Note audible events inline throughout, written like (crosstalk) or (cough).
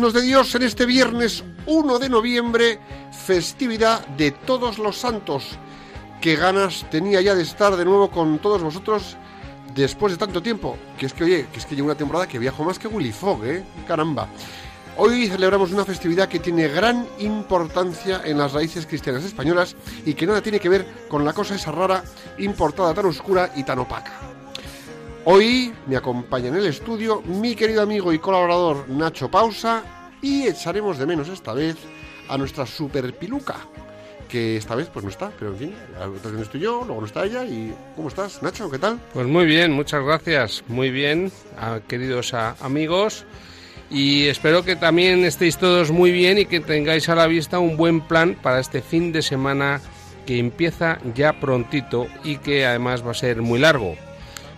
nos de Dios, en este viernes 1 de noviembre, festividad de todos los santos. Qué ganas tenía ya de estar de nuevo con todos vosotros después de tanto tiempo. Que es que, oye, que es que llevo una temporada que viajo más que Willy Fogg, ¿eh? Caramba. Hoy celebramos una festividad que tiene gran importancia en las raíces cristianas españolas y que nada tiene que ver con la cosa esa rara, importada tan oscura y tan opaca. Hoy me acompaña en el estudio mi querido amigo y colaborador Nacho Pausa y echaremos de menos esta vez a nuestra super piluca, que esta vez pues no está, pero en fin, otra vez estoy yo, luego no está ella y ¿cómo estás Nacho? ¿Qué tal? Pues muy bien, muchas gracias. Muy bien, a- queridos amigos. Y espero que también estéis todos muy bien y que tengáis a la vista un buen plan para este fin de semana que empieza ya prontito y que además va a ser muy largo.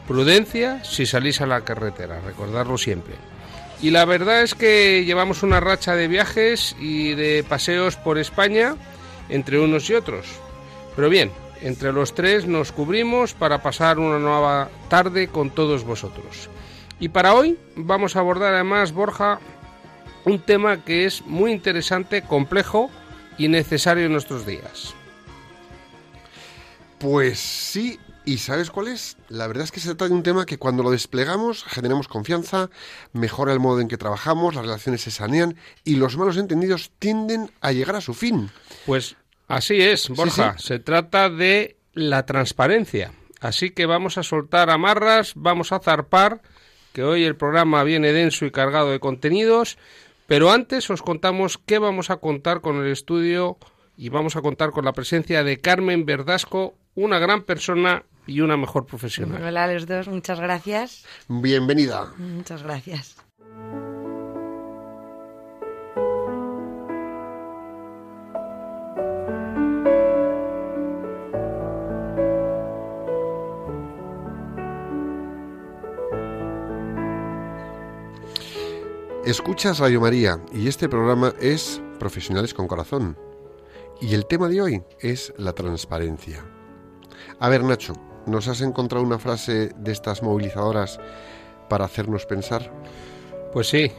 Prudencia si salís a la carretera, recordarlo siempre. Y la verdad es que llevamos una racha de viajes y de paseos por España entre unos y otros. Pero bien, entre los tres nos cubrimos para pasar una nueva tarde con todos vosotros. Y para hoy vamos a abordar además, Borja, un tema que es muy interesante, complejo y necesario en nuestros días. Pues sí, ¿y sabes cuál es? La verdad es que se trata de un tema que cuando lo desplegamos generamos confianza, mejora el modo en que trabajamos, las relaciones se sanean y los malos entendidos tienden a llegar a su fin. Pues así es, Borja. sí. Se trata de la transparencia. Así que vamos a soltar amarras, vamos a zarpar, que hoy el programa viene denso y cargado de contenidos, pero antes os contamos qué vamos a contar con el estudio y vamos a contar con la presencia de Carmen Verdasco, una gran persona y una mejor profesional. Hola a los dos, muchas gracias. Bienvenida. Muchas gracias. Escuchas Radio María y este programa es Profesionales con Corazón. Y el tema de hoy es la transparencia. A ver, Nacho, ¿nos has encontrado una frase de estas movilizadoras para hacernos pensar? Pues sí,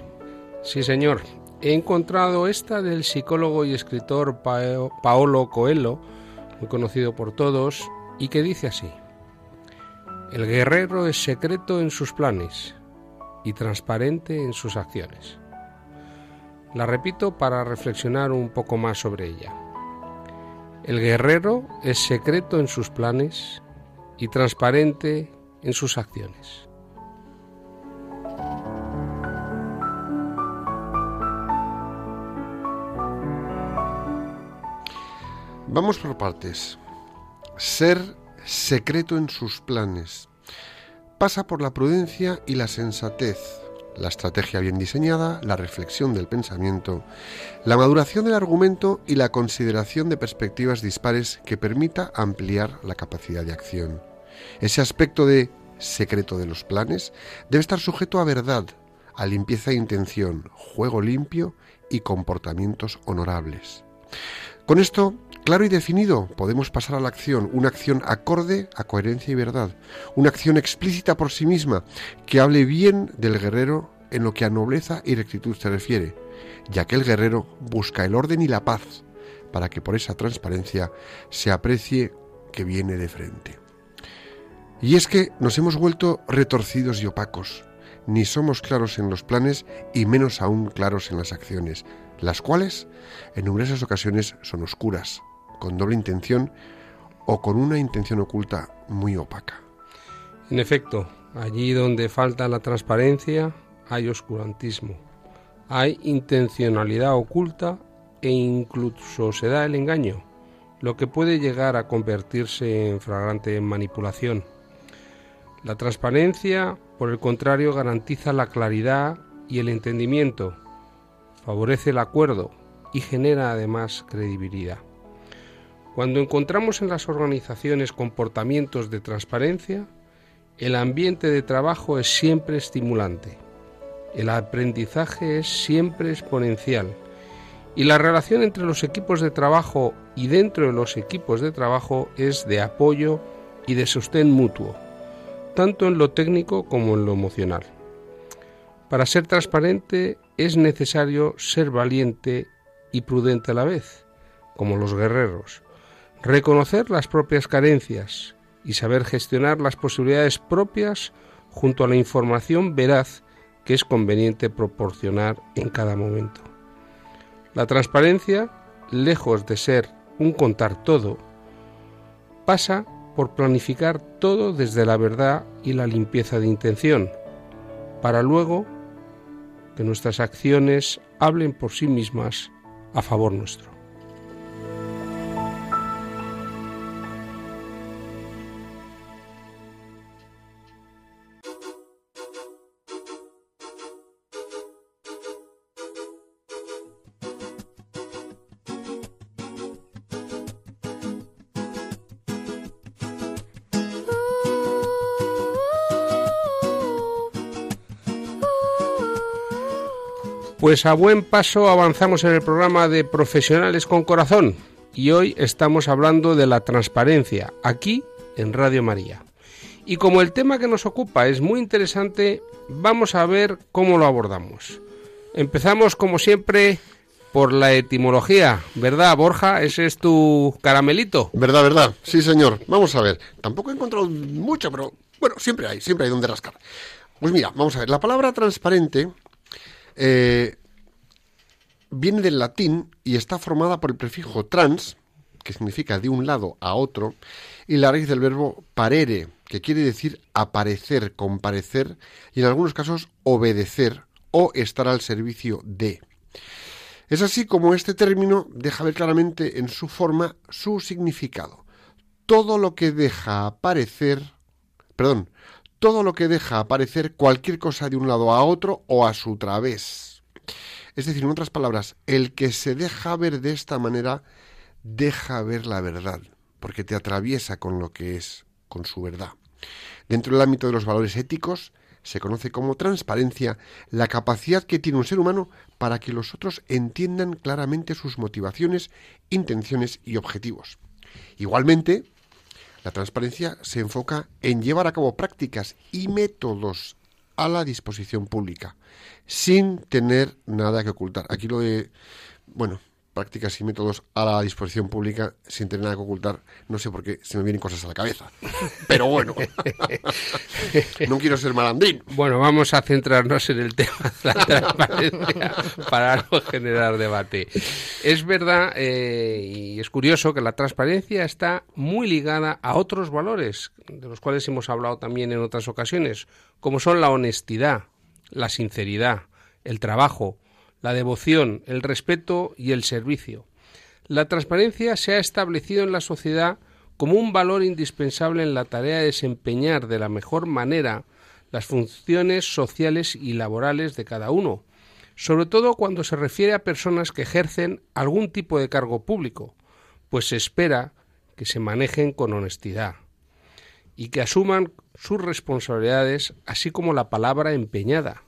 sí señor. He encontrado esta del psicólogo y escritor Pao- Paolo Coelho, muy conocido por todos, y que dice así. El guerrero es secreto en sus planes y transparente en sus acciones. La repito para reflexionar un poco más sobre ella. El guerrero es secreto en sus planes y transparente en sus acciones. Vamos por partes. Ser secreto en sus planes. Pasa por la prudencia y la sensatez, la estrategia bien diseñada, la reflexión del pensamiento, la maduración del argumento y la consideración de perspectivas dispares que permita ampliar la capacidad de acción. Ese aspecto de secreto de los planes debe estar sujeto a verdad, a limpieza de intención, juego limpio y comportamientos honorables. Con esto, claro y definido, podemos pasar a la acción, una acción acorde a coherencia y verdad, una acción explícita por sí misma, que hable bien del guerrero en lo que a nobleza y rectitud se refiere, ya que el guerrero busca el orden y la paz, para que por esa transparencia se aprecie que viene de frente. Y es que nos hemos vuelto retorcidos y opacos, ni somos claros en los planes y menos aún claros en las acciones, las cuales en numerosas ocasiones son oscuras, con doble intención o con una intención oculta muy opaca. En efecto, allí donde falta la transparencia hay oscurantismo, hay intencionalidad oculta e incluso se da el engaño, lo que puede llegar a convertirse en flagrante manipulación. La transparencia, por el contrario, garantiza la claridad y el entendimiento, favorece el acuerdo y genera además credibilidad. Cuando encontramos en las organizaciones comportamientos de transparencia, el ambiente de trabajo es siempre estimulante, el aprendizaje es siempre exponencial y la relación entre los equipos de trabajo y dentro de los equipos de trabajo es de apoyo y de sostén mutuo, tanto en lo técnico como en lo emocional. Para ser transparente es necesario ser valiente y prudente a la vez, como los guerreros, reconocer las propias carencias y saber gestionar las posibilidades propias junto a la información veraz que es conveniente proporcionar en cada momento. La transparencia, lejos de ser un contar todo, pasa por planificar todo desde la verdad y la limpieza de intención, para luego que nuestras acciones hablen por sí mismas a favor nuestro. Pues a buen paso avanzamos en el programa de Profesionales con Corazón y hoy estamos hablando de la transparencia aquí en Radio María. Y como el tema que nos ocupa es muy interesante, vamos a ver cómo lo abordamos. Empezamos como siempre por la etimología, ¿verdad, Borja? Ese es tu caramelito. ¿Verdad, verdad? Sí, señor. Vamos a ver. Tampoco he encontrado mucho, pero bueno, siempre hay, siempre hay donde rascar. Pues mira, vamos a ver. La palabra transparente eh, viene del latín y está formada por el prefijo trans, que significa de un lado a otro, y la raíz del verbo parere, que quiere decir aparecer, comparecer, y en algunos casos obedecer o estar al servicio de. Es así como este término deja ver claramente en su forma su significado. Todo lo que deja aparecer, perdón, todo lo que deja aparecer cualquier cosa de un lado a otro o a su través. Es decir, en otras palabras, el que se deja ver de esta manera deja ver la verdad, porque te atraviesa con lo que es, con su verdad. Dentro del ámbito de los valores éticos, se conoce como transparencia la capacidad que tiene un ser humano para que los otros entiendan claramente sus motivaciones, intenciones y objetivos. Igualmente, la transparencia se enfoca en llevar a cabo prácticas y métodos a la disposición pública, sin tener nada que ocultar. Aquí lo de, bueno, prácticas y métodos a la disposición pública sin tener nada que ocultar. No sé por qué se me vienen cosas a la cabeza. Pero bueno, (laughs) no quiero ser malandrín. Bueno, vamos a centrarnos en el tema de la transparencia para no generar debate. Es verdad eh, y es curioso que la transparencia está muy ligada a otros valores, de los cuales hemos hablado también en otras ocasiones, como son la honestidad, la sinceridad, el trabajo, la devoción, el respeto y el servicio. La transparencia se ha establecido en la sociedad como un valor indispensable en la tarea de desempeñar de la mejor manera las funciones sociales y laborales de cada uno, sobre todo cuando se refiere a personas que ejercen algún tipo de cargo público, pues se espera que se manejen con honestidad y que asuman sus responsabilidades, así como la palabra empeñada,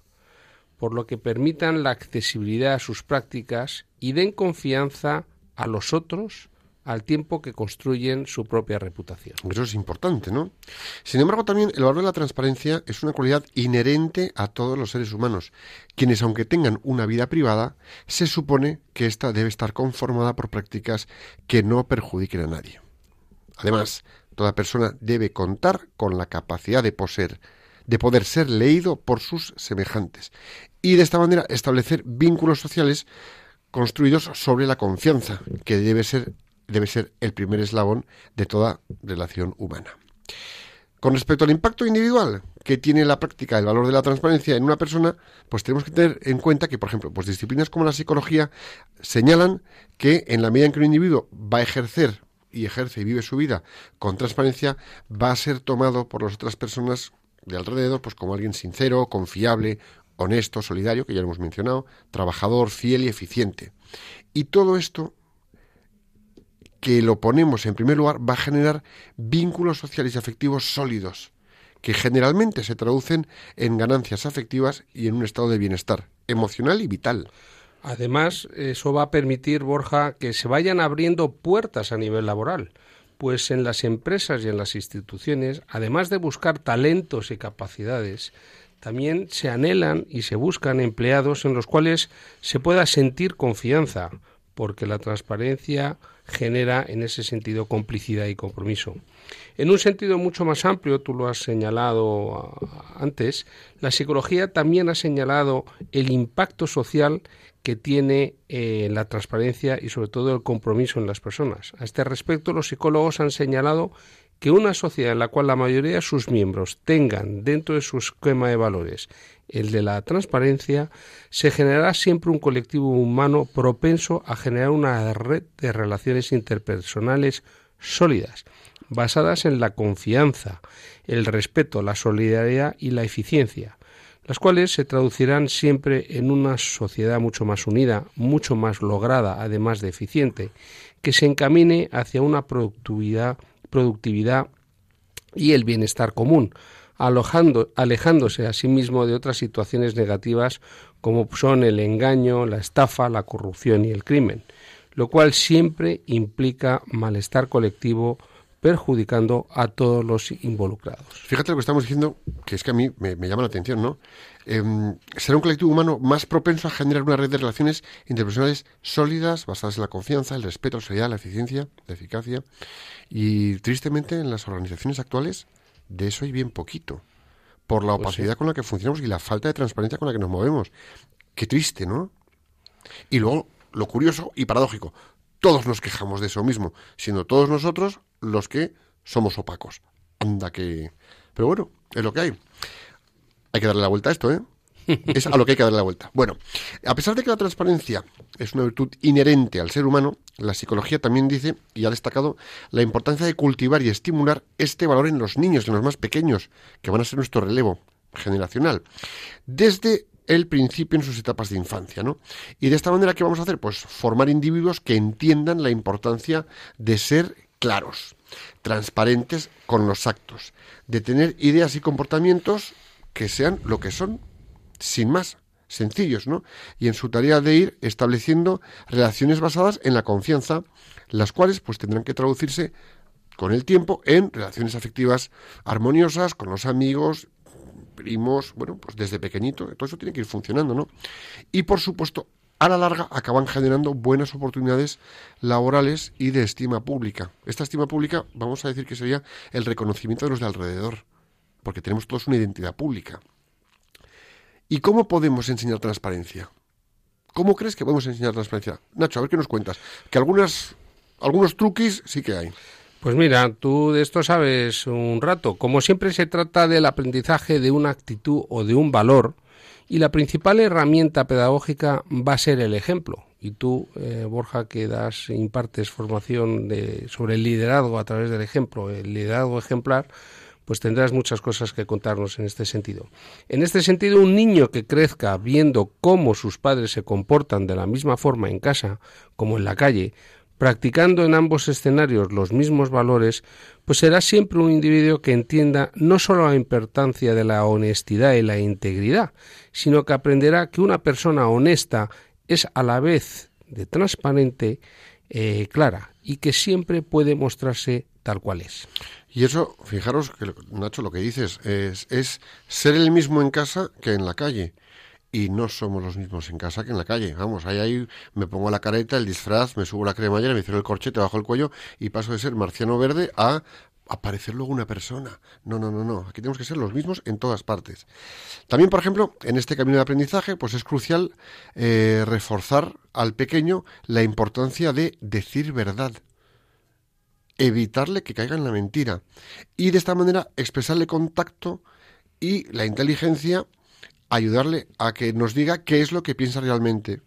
por lo que permitan la accesibilidad a sus prácticas y den confianza a los otros al tiempo que construyen su propia reputación. Eso es importante, ¿no? Sin embargo, también el valor de la transparencia es una cualidad inherente a todos los seres humanos, quienes, aunque tengan una vida privada, se supone que ésta debe estar conformada por prácticas que no perjudiquen a nadie. Además, toda persona debe contar con la capacidad de poseer de poder ser leído por sus semejantes y de esta manera establecer vínculos sociales construidos sobre la confianza, que debe ser debe ser el primer eslabón de toda relación humana. Con respecto al impacto individual que tiene la práctica del valor de la transparencia en una persona, pues tenemos que tener en cuenta que, por ejemplo, pues disciplinas como la psicología señalan que en la medida en que un individuo va a ejercer y ejerce y vive su vida con transparencia, va a ser tomado por las otras personas de alrededor pues como alguien sincero, confiable, honesto, solidario, que ya lo hemos mencionado, trabajador, fiel y eficiente. Y todo esto que lo ponemos en primer lugar va a generar vínculos sociales y afectivos sólidos, que generalmente se traducen en ganancias afectivas y en un estado de bienestar emocional y vital. Además, eso va a permitir, Borja, que se vayan abriendo puertas a nivel laboral, pues en las empresas y en las instituciones, además de buscar talentos y capacidades, también se anhelan y se buscan empleados en los cuales se pueda sentir confianza, porque la transparencia genera en ese sentido complicidad y compromiso. En un sentido mucho más amplio, tú lo has señalado ah, antes, la psicología también ha señalado el impacto social que tiene eh, la transparencia y sobre todo el compromiso en las personas. A este respecto, los psicólogos han señalado que una sociedad en la cual la mayoría de sus miembros tengan dentro de su esquema de valores el de la transparencia, se generará siempre un colectivo humano propenso a generar una red de relaciones interpersonales sólidas, basadas en la confianza, el respeto, la solidaridad y la eficiencia, las cuales se traducirán siempre en una sociedad mucho más unida, mucho más lograda, además de eficiente, que se encamine hacia una productividad y el bienestar común, alojando, alejándose asimismo sí de otras situaciones negativas como son el engaño, la estafa, la corrupción y el crimen, lo cual siempre implica malestar colectivo perjudicando a todos los involucrados. Fíjate lo que estamos diciendo, que es que a mí me, me llama la atención, ¿no? Eh, será un colectivo humano más propenso a generar una red de relaciones interpersonales sólidas, basadas en la confianza, el respeto, la solidaridad, la eficiencia, la eficacia. Y tristemente en las organizaciones actuales de eso hay bien poquito. Por la Pues sí. opacidad con la que funcionamos y la falta de transparencia con la que nos movemos. Qué triste, ¿no? Y luego, lo curioso y paradójico, todos nos quejamos de eso mismo, siendo todos nosotros los que somos opacos. Anda que... Pero bueno, es lo que hay. Hay que darle la vuelta a esto, ¿eh? Es a lo que hay que darle la vuelta. Bueno, a pesar de que la transparencia es una virtud inherente al ser humano, la psicología también dice y ha destacado la importancia de cultivar y estimular este valor en los niños, en los más pequeños, que van a ser nuestro relevo generacional, desde el principio en sus etapas de infancia, ¿no? Y de esta manera, ¿qué vamos a hacer? Pues formar individuos que entiendan la importancia de ser claros, transparentes con los actos, de tener ideas y comportamientos que sean lo que son, sin más, sencillos, ¿no? Y en su tarea de ir estableciendo relaciones basadas en la confianza, las cuales pues tendrán que traducirse con el tiempo en relaciones afectivas armoniosas con los amigos, primos, bueno, pues desde pequeñito, todo eso tiene que ir funcionando, ¿no? Y por supuesto, a la larga acaban generando buenas oportunidades laborales y de estima pública. Esta estima pública, vamos a decir que sería el reconocimiento de los de alrededor, porque tenemos todos una identidad pública. ¿Y cómo podemos enseñar transparencia? ¿Cómo crees que podemos enseñar transparencia? Nacho, a ver qué nos cuentas. Que algunas, algunos truquis sí que hay. Pues mira, tú de esto sabes un rato. Como siempre se trata del aprendizaje de una actitud o de un valor y la principal herramienta pedagógica va a ser el ejemplo. Y tú, eh, Borja, que das, impartes formación de, sobre el liderazgo a través del ejemplo, el liderazgo ejemplar, pues tendrás muchas cosas que contarnos en este sentido. En este sentido, un niño que crezca viendo cómo sus padres se comportan de la misma forma en casa como en la calle, practicando en ambos escenarios los mismos valores, pues será siempre un individuo que entienda no solo la importancia de la honestidad y la integridad, sino que aprenderá que una persona honesta es a la vez de transparente, eh, clara y que siempre puede mostrarse tal cual es. Y eso, fijaros, que Nacho, lo que dices es, es ser el mismo en casa que en la calle. Y no somos los mismos en casa que en la calle. Vamos, ahí, ahí me pongo la careta, el disfraz, me subo la cremallera, me cierro el corchete bajo el cuello y paso de ser marciano verde a aparecer luego una persona. No, no, no, no. Aquí tenemos que ser los mismos en todas partes. También, por ejemplo, en este camino de aprendizaje, pues es crucial eh, reforzar al pequeño la importancia de decir verdad. evitarle que caiga en la mentira y de esta manera expresarle contacto y la inteligencia ayudarle a que nos diga qué es lo que piensa realmente.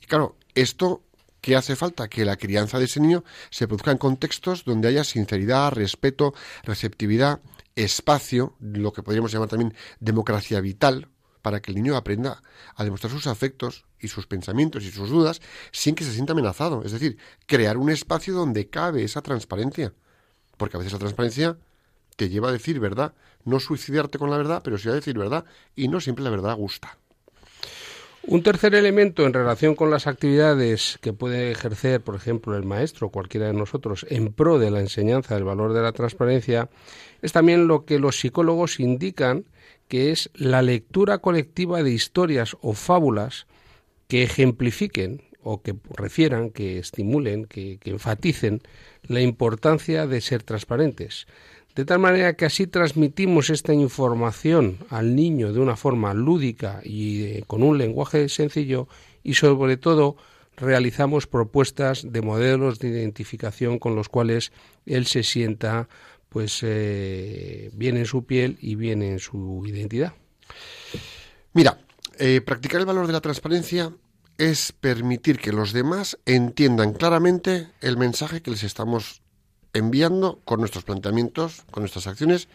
Y claro, esto ¿Qué hace falta? Que la crianza de ese niño se produzca en contextos donde haya sinceridad, respeto, receptividad, espacio, lo que podríamos llamar también democracia vital, para que el niño aprenda a demostrar sus afectos y sus pensamientos y sus dudas sin que se sienta amenazado. Es decir, crear un espacio donde cabe esa transparencia. Porque a veces la transparencia te lleva a decir verdad, no suicidarte con la verdad, pero sí a decir verdad, y no siempre la verdad gusta. Un tercer elemento en relación con las actividades que puede ejercer, por ejemplo, el maestro cualquiera de nosotros en pro de la enseñanza del valor de la transparencia es también lo que los psicólogos indican que es la lectura colectiva de historias o fábulas que ejemplifiquen o que refieran, que estimulen, que, que enfaticen la importancia de ser transparentes de tal manera que así transmitimos esta información al niño de una forma lúdica y con un lenguaje sencillo y sobre todo realizamos propuestas de modelos de identificación con los cuales él se sienta pues eh, bien en su piel y bien en su identidad. Mira, eh, practicar el valor de la transparencia es permitir que los demás entiendan claramente el mensaje que les estamos enviando con nuestros planteamientos, con nuestras acciones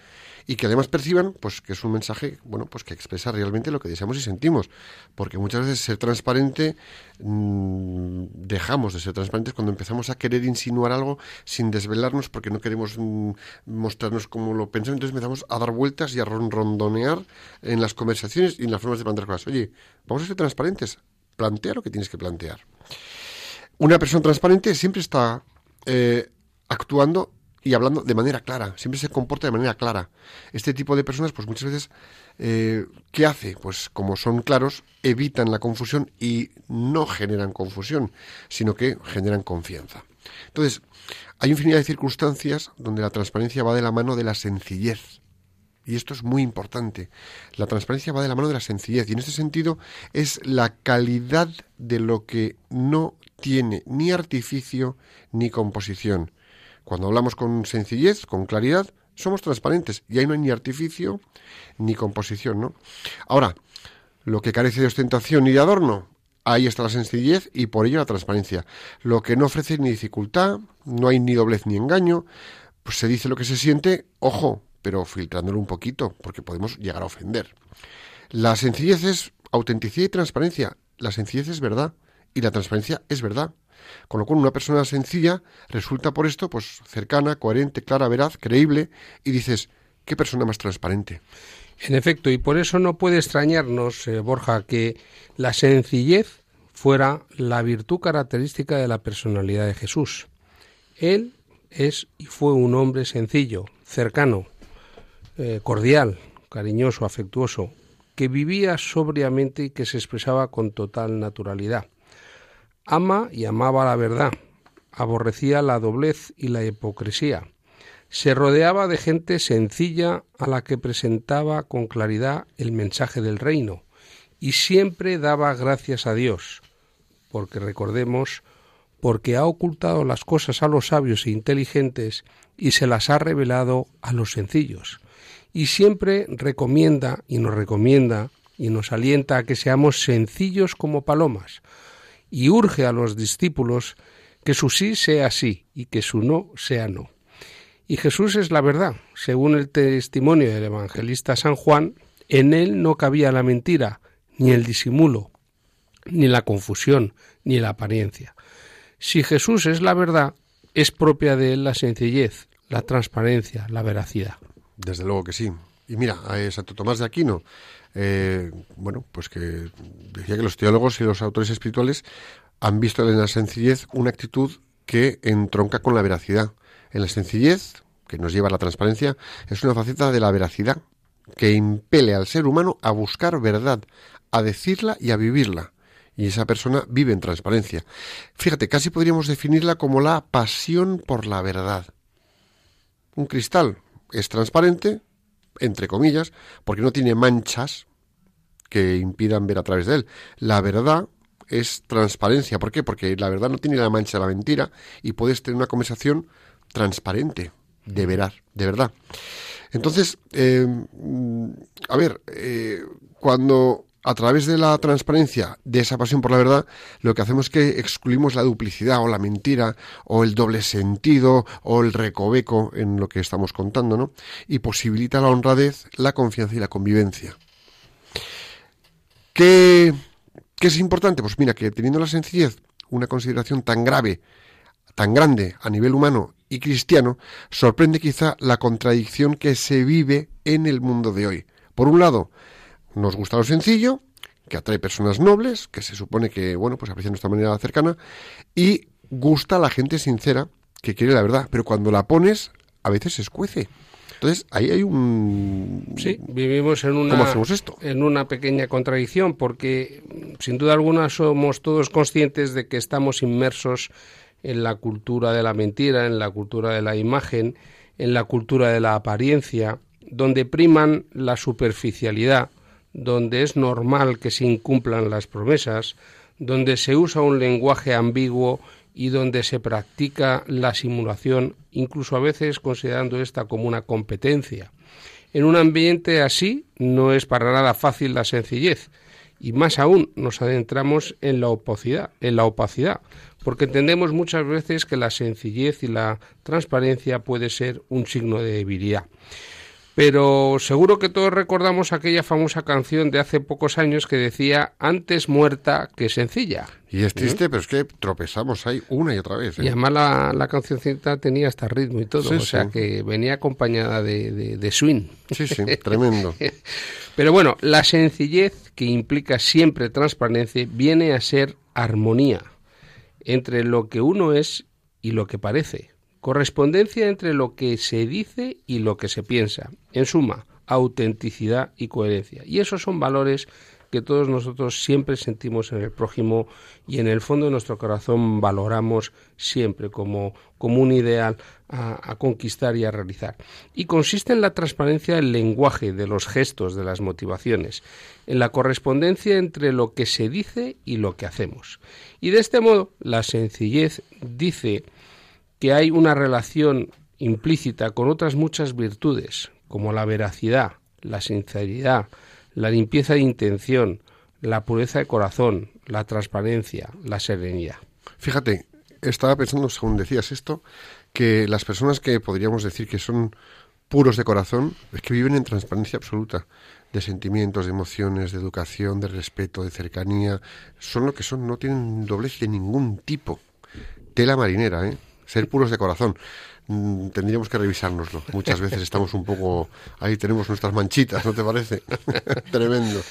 y que además perciban pues que es un mensaje bueno pues que expresa realmente lo que deseamos y sentimos. Porque muchas veces ser transparente mmm, dejamos de ser transparentes cuando empezamos a querer insinuar algo sin desvelarnos porque no queremos mmm, mostrarnos como lo pensamos. Entonces empezamos a dar vueltas y a rondonear en las conversaciones y en las formas de plantear cosas. Oye vamos a ser transparentes. Plantea lo que tienes que plantear. Una persona transparente siempre está eh, actuando y hablando de manera clara, siempre se comporta de manera clara. Este tipo de personas, pues muchas veces, eh, ¿qué hace? Pues como son claros, evitan la confusión y no generan confusión, sino que generan confianza. Entonces, hay infinidad de circunstancias donde la transparencia va de la mano de la sencillez. Y esto es muy importante. La transparencia va de la mano de la sencillez. Y en este sentido es la calidad de lo que no tiene ni artificio ni composición cuando hablamos con sencillez, con claridad, somos transparentes y ahí no hay ni artificio ni composición, ¿no? Ahora, lo que carece de ostentación ni de adorno, ahí está la sencillez y por ello la transparencia. Lo que no ofrece ni dificultad, no hay ni doblez ni engaño, pues se dice lo que se siente, ojo, pero filtrándolo un poquito, porque podemos llegar a ofender. La sencillez es autenticidad y transparencia. La sencillez es verdad y la transparencia es verdad. Con lo cual, una persona sencilla resulta por esto, pues, cercana, coherente, clara, veraz, creíble, y dices, qué persona más transparente. En efecto, y por eso no puede extrañarnos, eh, Borja, que la sencillez fuera la virtud característica de la personalidad de Jesús. Él es y fue un hombre sencillo, cercano, eh, cordial, cariñoso, afectuoso, que vivía sobriamente y que se expresaba con total naturalidad. Ama y amaba la verdad, aborrecía la doblez y la hipocresía. Se rodeaba de gente sencilla a la que presentaba con claridad el mensaje del reino, y siempre daba gracias a Dios, porque recordemos, porque ha ocultado las cosas a los sabios e inteligentes y se las ha revelado a los sencillos. Y siempre recomienda y nos recomienda y nos alienta a que seamos sencillos como palomas, y urge a los discípulos que su sí sea sí y que su no sea no. Y Jesús es la verdad. Según el testimonio del evangelista San Juan, en él no cabía la mentira, ni el disimulo, ni la confusión, ni la apariencia. Si Jesús es la verdad, es propia de él la sencillez, la transparencia, la veracidad. Desde luego que sí. Y mira, a Santo Tomás de Aquino eh, bueno, pues que decía que los teólogos y los autores espirituales han visto en la sencillez una actitud que entronca con la veracidad. En la sencillez, que nos lleva a la transparencia, es una faceta de la veracidad que impele al ser humano a buscar verdad, a decirla y a vivirla. Y esa persona vive en transparencia. Fíjate, casi podríamos definirla como la pasión por la verdad. Un cristal es transparente entre comillas, porque no tiene manchas que impidan ver a través de él. La verdad es transparencia. ¿Por qué? Porque la verdad no tiene la mancha de la mentira y puedes tener una conversación transparente, de verar, de verdad. Entonces, eh, a ver, eh, cuando a través de la transparencia, de esa pasión por la verdad, lo que hacemos es que excluimos la duplicidad o la mentira o el doble sentido o el recoveco en lo que estamos contando, ¿no? Y posibilita la honradez, la confianza y la convivencia. ¿Qué, qué es importante? Pues mira, que teniendo la sencillez una consideración tan grave, tan grande a nivel humano y cristiano, sorprende quizá la contradicción que se vive en el mundo de hoy. Por un lado, nos gusta lo sencillo, que atrae personas nobles, que se supone que, bueno, pues aprecia nuestra manera cercana, y gusta a la gente sincera, que quiere la verdad, pero cuando la pones, a veces se escuece. Entonces, ahí hay un... Sí, vivimos en una, ¿Cómo hacemos esto? en una pequeña contradicción, porque sin duda alguna somos todos conscientes de que estamos inmersos en la cultura de la mentira, en la cultura de la imagen, en la cultura de la apariencia, donde priman la superficialidad, donde es normal que se incumplan las promesas, donde se usa un lenguaje ambiguo y donde se practica la simulación, incluso a veces considerando esta como una competencia. En un ambiente así no es para nada fácil la sencillez y más aún nos adentramos en la opacidad, en la opacidad, porque entendemos muchas veces que la sencillez y la transparencia puede ser un signo de debilidad. Pero seguro que todos recordamos aquella famosa canción de hace pocos años que decía antes muerta que sencilla. Y es triste, pero es que tropezamos ahí una y otra vez. ¿eh? Y además la, la cancioncita tenía hasta ritmo y todo, Sí, o sea que venía acompañada de, de- de swing. Sí, sí, tremendo. (laughs) Pero bueno, la sencillez que implica siempre transparencia viene a ser armonía entre lo que uno es y lo que parece, correspondencia entre lo que se dice y lo que se piensa, en suma, autenticidad y coherencia. Y esos son valores que todos nosotros siempre sentimos en el prójimo y en el fondo de nuestro corazón valoramos siempre como, como un ideal a, a conquistar y a realizar. Y consiste en la transparencia del lenguaje, de los gestos, de las motivaciones, en la correspondencia entre lo que se dice y lo que hacemos. Y de este modo, la sencillez dice que hay una relación implícita con otras muchas virtudes, como la veracidad, la sinceridad, la limpieza de intención, la pureza de corazón, la transparencia, la serenidad. Fíjate, estaba pensando, según decías esto, que las personas que podríamos decir que son puros de corazón, es que viven en transparencia absoluta, de sentimientos, de emociones, de educación, de respeto, de cercanía, son lo que son, no tienen doblez de ningún tipo. Tela marinera, ¿eh? Ser puros de corazón. Mm, Tendríamos que revisárnoslo. Muchas veces estamos un poco... Ahí tenemos nuestras manchitas, ¿no te parece? (laughs) Tremendo.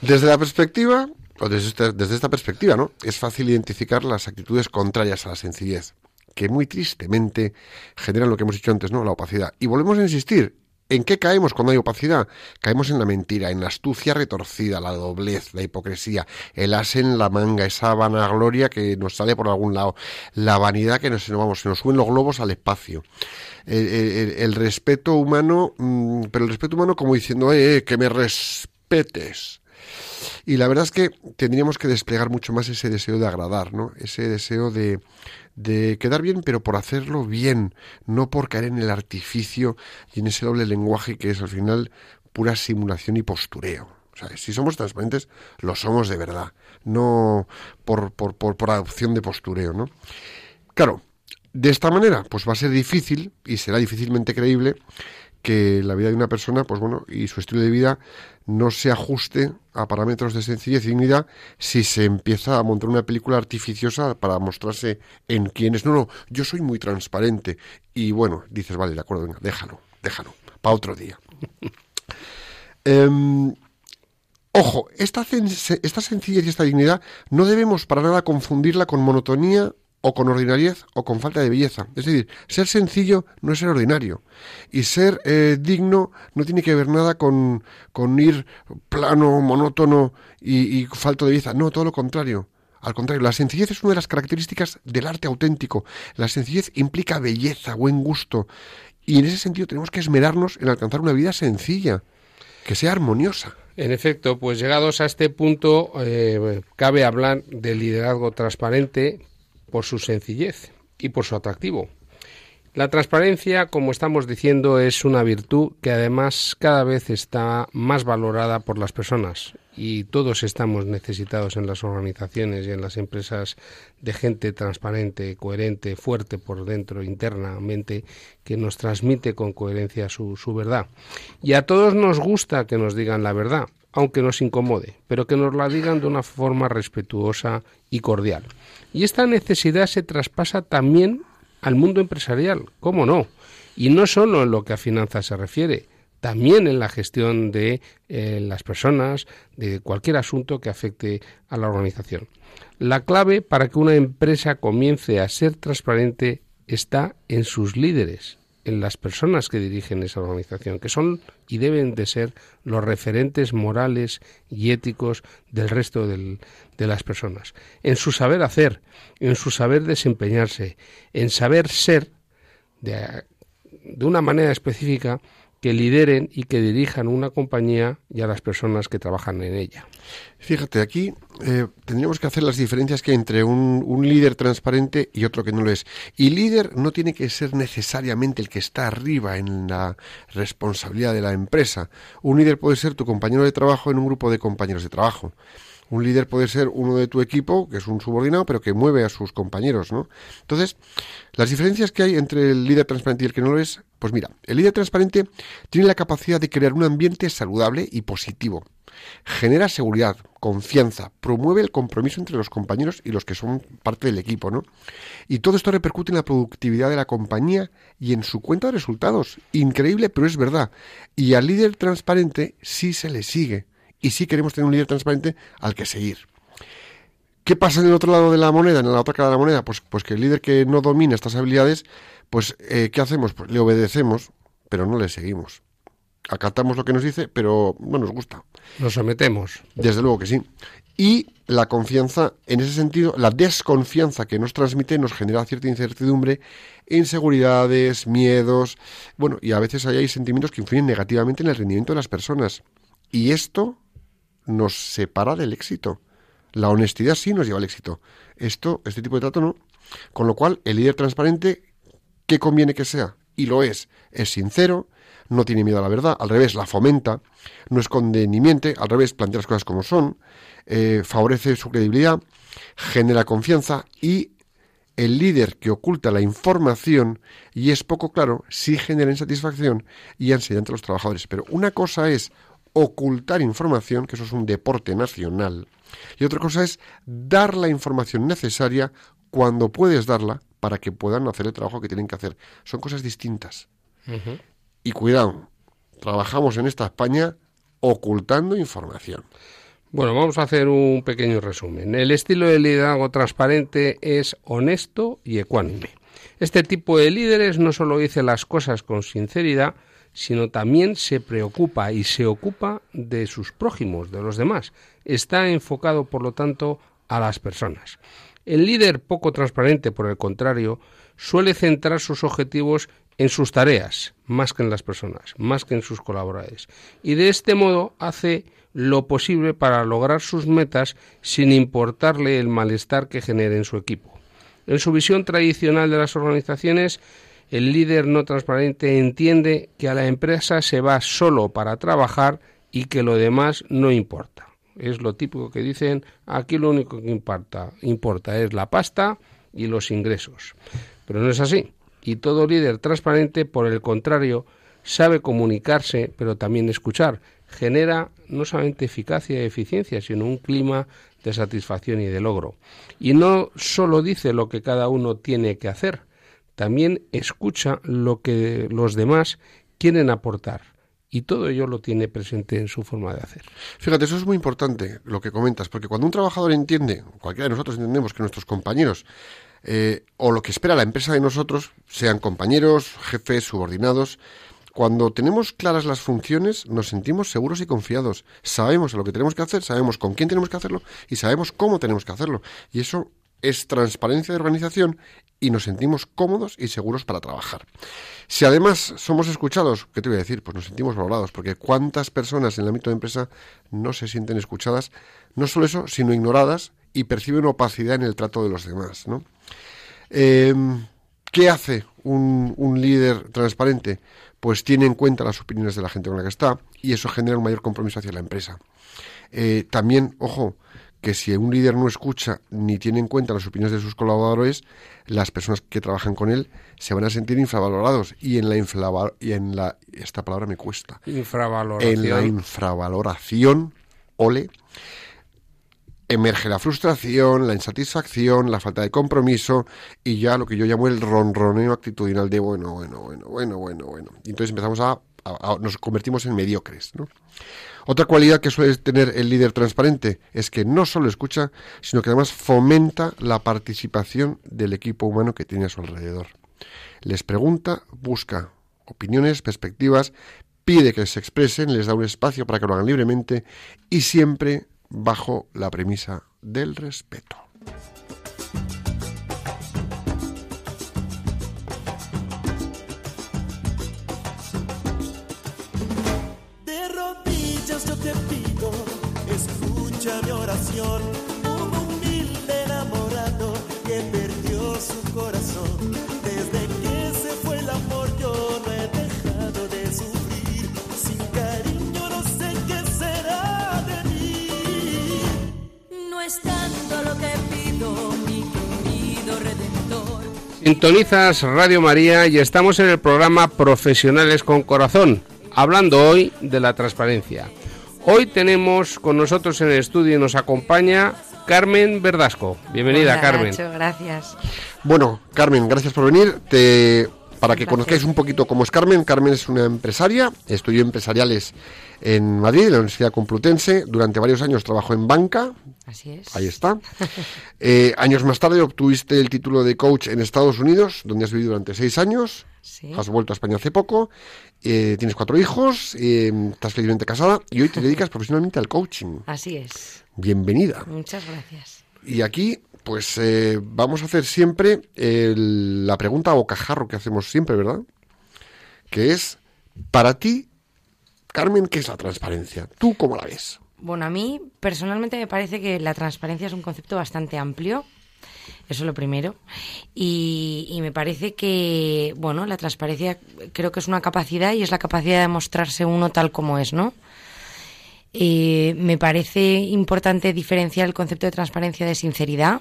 Desde la perspectiva, o desde esta, desde esta perspectiva, ¿no? Es fácil identificar las actitudes contrarias a la sencillez, que muy tristemente generan lo que hemos dicho antes, ¿no? La opacidad. Y volvemos a insistir. ¿En qué caemos cuando hay opacidad? Caemos en la mentira, en la astucia retorcida, la doblez, la hipocresía, el as en la manga, esa vanagloria que nos sale por algún lado, la vanidad que nos, vamos, se nos suben los globos al espacio, el, el- respeto humano, mm, pero el respeto humano como diciendo, eh, eh, que me respetes. Y la verdad es que tendríamos que desplegar mucho más ese deseo de agradar, ¿no? Ese deseo de, de quedar bien, pero por hacerlo bien, no por caer en el artificio y en ese doble lenguaje que es al final pura simulación y postureo. O sea, si somos transparentes, lo somos de verdad, no por, por, por, por adopción de postureo, ¿no? Claro, de esta manera, pues va a ser difícil y será difícilmente creíble que la vida de una persona, pues bueno, y su estilo de vida no se ajuste a parámetros de sencillez y dignidad si se empieza a montar una película artificiosa para mostrarse en quién es. No, no, yo soy muy transparente. Y bueno, dices, vale, de acuerdo, venga, déjalo, déjalo, para otro día. (laughs) Em, Ojo, esta, esta sencillez y esta dignidad no debemos para nada confundirla con monotonía o con ordinariez o con falta de belleza. Es decir, ser sencillo no es ser ordinario. Y ser eh, digno no tiene que ver nada con, con ir plano, monótono y, y falto de belleza. No, todo lo contrario. Al contrario, la sencillez es una de las características del arte auténtico. La sencillez implica belleza, buen gusto. Y en ese sentido tenemos que esmerarnos en alcanzar una vida sencilla, que sea armoniosa. En efecto, pues llegados a este punto, eh, cabe hablar del liderazgo transparente por su sencillez y por su atractivo. La transparencia, como estamos diciendo, es una virtud que además cada vez está más valorada por las personas y todos estamos necesitados en las organizaciones y en las empresas de gente transparente, coherente, fuerte por dentro, internamente, que nos transmite con coherencia su, su verdad. Y a todos nos gusta que nos digan la verdad, aunque nos incomode, pero que nos la digan de una forma respetuosa y cordial. Y esta necesidad se traspasa también al mundo empresarial, ¿cómo no? Y no solo en lo que a finanzas se refiere, también en la gestión de eh, las personas, de cualquier asunto que afecte a la organización. La clave para que una empresa comience a ser transparente está en sus líderes, en las personas que dirigen esa organización, que son y deben de ser los referentes morales y éticos del resto de las personas, en su saber hacer, en su saber desempeñarse, en saber ser de una manera específica que lideren y que dirijan una compañía y a las personas que trabajan en ella. Fíjate, aquí eh, tendríamos que hacer las diferencias que hay entre un, un, líder transparente y otro que no lo es. Y líder no tiene que ser necesariamente el que está arriba en la responsabilidad de la empresa. Un líder puede ser tu compañero de trabajo en un grupo de compañeros de trabajo. Un líder puede ser uno de tu equipo, que es un subordinado, pero que mueve a sus compañeros, ¿no? Entonces, las diferencias que hay entre el líder transparente y el que no lo es, pues mira, el líder transparente tiene la capacidad de crear un ambiente saludable y positivo. Genera seguridad, confianza, promueve el compromiso entre los compañeros y los que son parte del equipo, ¿no? Y todo esto repercute en la productividad de la compañía y en su cuenta de resultados. Increíble, pero es verdad. Y al líder transparente sí se le sigue y sí queremos tener un líder transparente al que seguir. ¿Qué pasa en el otro lado de la moneda, en la otra cara de la moneda? Pues, pues que el líder que no domina estas habilidades, pues eh, ¿qué hacemos? Pues le obedecemos, pero no le seguimos. Acatamos lo que nos dice, pero no nos gusta. Nos sometemos. Desde luego que sí. Y la confianza, en ese sentido, la desconfianza que nos transmite nos genera cierta incertidumbre, inseguridades, miedos, bueno, y a veces hay sentimientos que influyen negativamente en el rendimiento de las personas. Y esto nos separa del éxito. La honestidad sí nos lleva al éxito. Esto, este tipo de trato no. Con lo cual, el líder transparente, ¿qué conviene que sea? Y lo es. Es sincero, no tiene miedo a la verdad, al revés, la fomenta, no es condenimiento, al revés, plantea las cosas como son, eh, favorece su credibilidad, genera confianza y el líder que oculta la información y es poco claro, sí genera insatisfacción y ansiedad entre los trabajadores. Pero una cosa es ocultar información, que eso es un deporte nacional, y otra cosa es dar la información necesaria cuando puedes darla para que puedan hacer el trabajo que tienen que hacer. Son cosas distintas. Uh -huh. Y cuidado, trabajamos en esta España ocultando información. Bueno, vamos a hacer un pequeño resumen. El estilo de liderazgo transparente es honesto y ecuánime. Este tipo de líderes no solo dice las cosas con sinceridad, sino también se preocupa y se ocupa de sus prójimos, de los demás. Está enfocado, por lo tanto, a las personas. El líder poco transparente, por el contrario, suele centrar sus objetivos en sus tareas, más que en las personas, más que en sus colaboradores. Y de este modo hace lo posible para lograr sus metas sin importarle el malestar que genere en su equipo. En su visión tradicional de las organizaciones, el líder no transparente entiende que a la empresa se va solo para trabajar y que lo demás no importa. Es lo típico que dicen, aquí lo único que importa, importa es la pasta y los ingresos. Pero no es así. Y todo líder transparente, por el contrario, sabe comunicarse, pero también escuchar. Genera no solamente eficacia y eficiencia, sino un clima de satisfacción y de logro. Y no solo dice lo que cada uno tiene que hacer, también escucha lo que los demás quieren aportar. Y todo ello lo tiene presente en su forma de hacer. Fíjate, eso es muy importante lo que comentas, porque cuando un trabajador entiende, cualquiera de nosotros entendemos que nuestros compañeros eh, o lo que espera la empresa de nosotros, sean compañeros, jefes, subordinados, cuando tenemos claras las funciones, nos sentimos seguros y confiados. Sabemos lo que tenemos que hacer, sabemos con quién tenemos que hacerlo y sabemos cómo tenemos que hacerlo. Y eso es transparencia de organización y nos sentimos cómodos y seguros para trabajar. Si además somos escuchados, ¿qué te voy a decir? Pues nos sentimos valorados, porque cuántas personas en el ámbito de empresa no se sienten escuchadas, no solo eso, sino ignoradas y perciben opacidad en el trato de los demás. Eh, ¿Qué hace un, un líder transparente? Pues tiene en cuenta las opiniones de la gente con la que está y eso genera un mayor compromiso hacia la empresa. Eh, también, ojo, que si un líder no escucha ni tiene en cuenta las opiniones de sus colaboradores, las personas que trabajan con él se van a sentir infravalorados y en la y en la esta palabra me cuesta Infravaloración. en la infravaloración, ole, emerge la frustración, la insatisfacción, la falta de compromiso y ya lo que yo llamo el ronroneo actitudinal de bueno, bueno, bueno, bueno, bueno, bueno. Y entonces empezamos a, nos convertimos en mediocres. Otra cualidad que suele tener el líder transparente es que no solo escucha, sino que además fomenta la participación del equipo humano que tiene a su alrededor. Les pregunta, busca opiniones, perspectivas, pide que se expresen, les da un espacio para que lo hagan libremente y siempre bajo la premisa del respeto. Sintonizas Radio María y estamos en el programa Profesionales con Corazón, hablando hoy de la transparencia. Hoy tenemos con nosotros en el estudio y nos acompaña Carmen Verdasco. Bienvenida, Hola, Carmen. Nacho, gracias. Bueno, Carmen, gracias por venir. Te, para que conozcáis un poquito cómo es Carmen, Carmen es una empresaria, estudió empresariales en Madrid, en la Universidad Complutense. Durante varios años trabajó en banca, Así es. Ahí está. (laughs) Eh, años más tarde obtuviste el título de coach en Estados Unidos, donde has vivido durante seis años. Sí. Has vuelto a España hace poco. eh, tienes cuatro hijos. eh, estás felizmente casada y hoy te dedicas profesionalmente al coaching. Así es. Bienvenida. Muchas gracias. Y aquí, pues eh, vamos a hacer siempre el- la pregunta a bocajarro que hacemos siempre, ¿verdad? Que es, para ti, Carmen, ¿qué es la transparencia? ¿Tú cómo la ves? Bueno, a mí personalmente me parece que la transparencia es un concepto bastante amplio. Eso es lo primero. Y, y me parece que, bueno, la transparencia creo que es una capacidad y es la capacidad de mostrarse uno tal como es, ¿no? Eh, me parece importante diferenciar el concepto de transparencia de sinceridad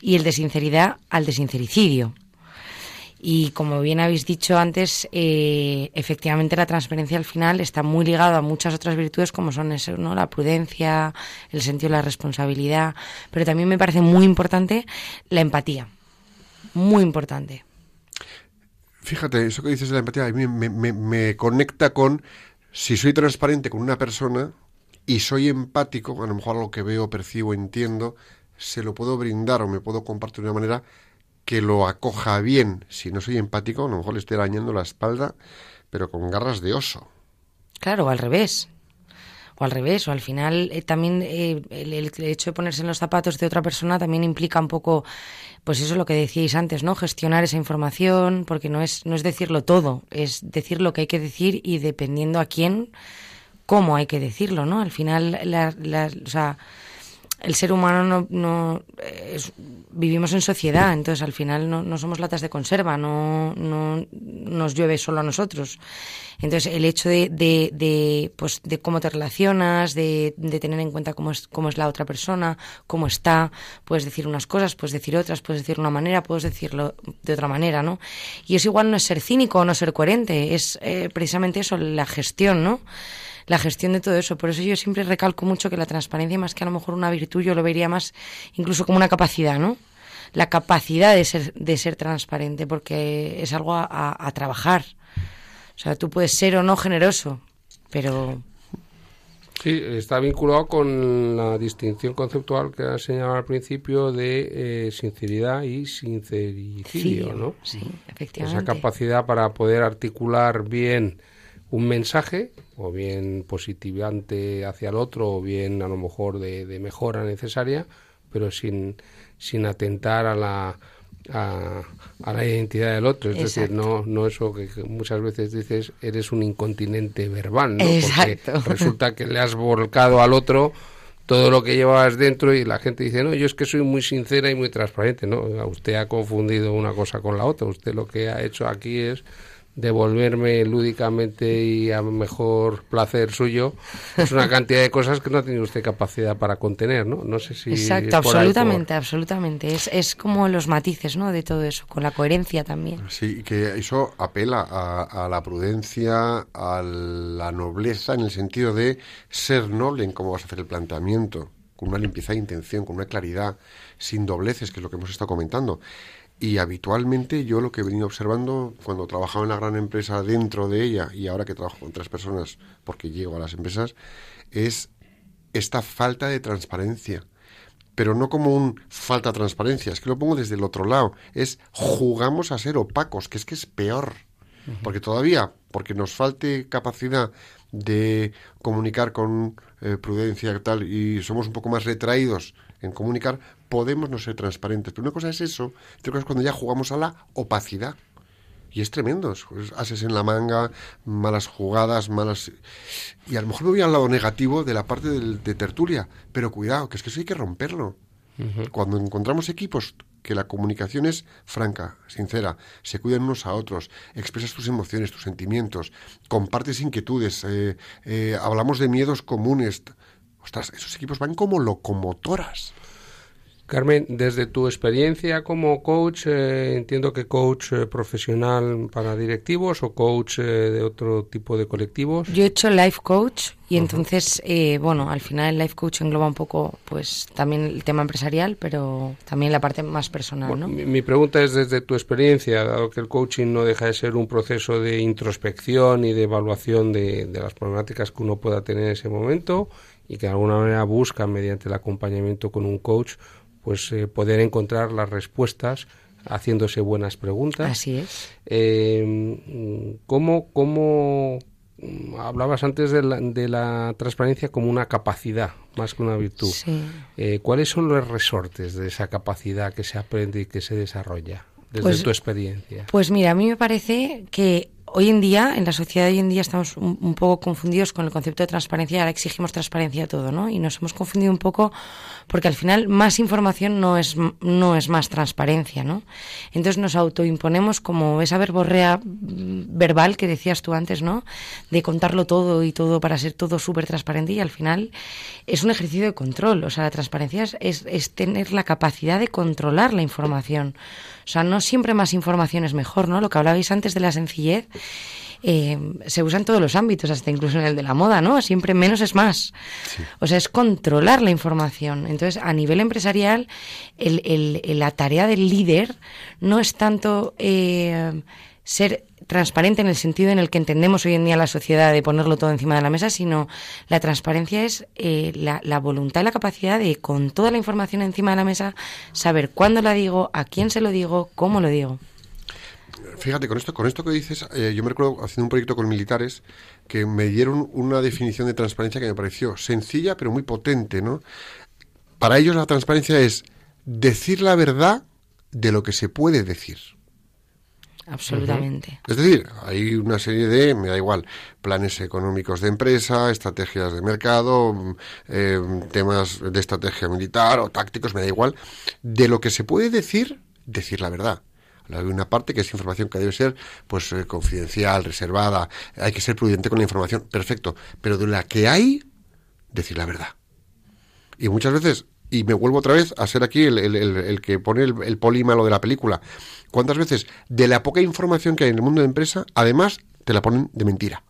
y el de sinceridad al de sincericidio. Y como bien habéis dicho antes, eh, efectivamente la transparencia al final está muy ligada a muchas otras virtudes como son eso, ¿no? la prudencia, el sentido de la responsabilidad, pero también me parece muy importante la empatía. Muy importante. Fíjate, eso que dices de la empatía a mí me, me- me conecta con si soy transparente con una persona y soy empático, a lo mejor algo que veo, percibo, entiendo, se lo puedo brindar o me puedo compartir de una manera que lo acoja bien. Si no soy empático, a lo mejor le estoy arañando la espalda, pero con garras de oso. Claro, al revés. O al revés, o al final eh, también eh, el, el hecho de ponerse en los zapatos de otra persona también implica un poco, pues eso es lo que decíais antes, ¿no? Gestionar esa información, porque no es, no es decirlo todo, es decir lo que hay que decir y dependiendo a quién, cómo hay que decirlo, ¿no? Al final, la, la- o sea, el ser humano no, no eh, es- vivimos en sociedad, entonces al final no, no somos latas de conserva, no, no nos llueve solo a nosotros. Entonces el hecho de, de, de, pues, de cómo te relacionas, de, de tener en cuenta cómo es, cómo es la otra persona, cómo está, puedes decir unas cosas, puedes decir otras, puedes decir una manera, puedes decirlo de otra manera, ¿no? Y eso igual no es ser cínico o no ser coherente, es eh, precisamente eso, la gestión, ¿no? La gestión de todo eso. Por eso yo siempre recalco mucho que la transparencia, más que a lo mejor una virtud, yo lo vería más incluso como una capacidad, ¿no? La capacidad de ser, de ser transparente, porque es algo a, a- a trabajar. O sea, tú puedes ser o no generoso, pero Sí, está vinculado con la distinción conceptual que has señalado al principio de eh, sinceridad y sincericidio, ¿no? sí, Esa efectivamente. capacidad para poder articular bien un mensaje, o bien positivante hacia el otro, o bien a lo mejor de, de mejora necesaria, pero sin, sin atentar a la, a, a la identidad del otro. Es decir, no, no eso que que muchas veces dices, eres un incontinente verbal, ¿no? Exacto. Porque (laughs) resulta que le has volcado al otro todo lo que llevabas dentro y la gente dice, no, yo es que soy muy sincera y muy transparente. No, usted ha confundido una cosa con la otra. Usted lo que ha hecho aquí es devolverme lúdicamente y a mejor placer suyo es una cantidad de cosas que no ha tenido usted capacidad para contener, ¿no? No sé si Exacto, es por ahí absolutamente, absolutamente. Es, es como los matices, ¿no? De todo eso, con la coherencia también. Sí, que eso apela a, a la prudencia, a la nobleza, en el sentido de ser noble en cómo vas a hacer el planteamiento, con una limpieza de intención, con una claridad, sin dobleces, que es lo que hemos estado comentando. Y habitualmente yo lo que he venido observando cuando trabajaba en la gran empresa dentro de ella y ahora que trabajo con tres personas porque llego a las empresas es esta falta de transparencia. Pero no como un falta de transparencia, es que lo pongo desde el otro lado. Es jugamos a ser opacos, que es que es peor. Porque todavía, porque nos falte capacidad de comunicar con eh, prudencia y tal, y somos un poco más retraídos en comunicar, podemos no ser transparentes. Pero una cosa es eso, otra cosa es cuando ya jugamos a la opacidad. Y es tremendo, es- es ases en la manga, malas jugadas, malas... Y a lo mejor me voy al lado negativo de la parte del- de tertulia, pero cuidado, que es que eso hay que romperlo. Cuando encontramos equipos que la comunicación es franca, sincera, se cuidan unos a otros, expresas tus emociones, tus sentimientos, compartes inquietudes, eh, eh, hablamos de miedos comunes. Ostras, esos equipos van como locomotoras. Carmen, desde tu experiencia como coach, eh, entiendo que coach eh, profesional para directivos o coach eh, de otro tipo de colectivos. Yo he hecho life coach y entonces, eh, bueno, al final el life coach engloba un poco, pues, también el tema empresarial, pero también la parte más personal, Bueno, ¿no? mi, mi pregunta es desde tu experiencia, dado que el coaching no deja de ser un proceso de introspección y de evaluación de, de las problemáticas que uno pueda tener en ese momento y que de alguna manera busca mediante el acompañamiento con un coach, pues eh, poder encontrar las respuestas haciéndose buenas preguntas. Así es. Eh, ¿Cómo, cómo hablabas antes de la, de la transparencia como una capacidad más que una virtud? Sí. Eh, ¿Cuáles son los resortes de esa capacidad que se aprende y que se desarrolla desde Pues- tu experiencia? Pues mira, a mí me parece que hoy en día, en la sociedad de hoy en día, estamos un, poco confundidos con el concepto de transparencia. Ahora exigimos transparencia a todo, ¿no? Y nos hemos confundido un poco porque al final más información no es, no es más transparencia, ¿no? Entonces nos autoimponemos como esa verborrea mm, verbal que decías tú antes, ¿no? De contarlo todo y todo para ser todo súper transparente y al final es un ejercicio de control. O sea, la transparencia es, es tener la capacidad de controlar la información. O sea, no siempre más información es mejor, ¿no? Lo que hablabais antes de la sencillez eh, se usa en todos los ámbitos, hasta incluso en el de la moda, ¿no? Siempre menos es más. O sea, es controlar la información. Entonces, a nivel empresarial, el- el- el- la tarea del líder no es tanto eh, ser transparente en el sentido en el que entendemos hoy en día la sociedad de ponerlo todo encima de la mesa, sino la transparencia es eh, la, la voluntad y la capacidad de, con toda la información encima de la mesa, saber cuándo la digo, a quién se lo digo, cómo lo digo. Fíjate, con esto, con esto que dices, eh, yo me recuerdo haciendo un proyecto con militares que me dieron una definición de transparencia que me pareció sencilla pero muy potente, ¿no? Para ellos la transparencia es decir la verdad de lo que se puede decir. Absolutamente. Es decir, hay una serie de, me da igual, planes económicos de empresa, estrategias de mercado, mm, eh, temas de estrategia militar o tácticos, me da igual. De lo que se puede decir, decir la verdad. Hay una parte que es información que debe ser pues eh, confidencial, reservada, hay que ser prudente con la información, perfecto. Pero de la que hay, decir la verdad. Y muchas veces, y me vuelvo otra vez a ser aquí el, el- el- el que pone el, el poli malo de la película. ¿Cuántas veces de la poca información que hay en el mundo de empresa, además te la ponen de mentira?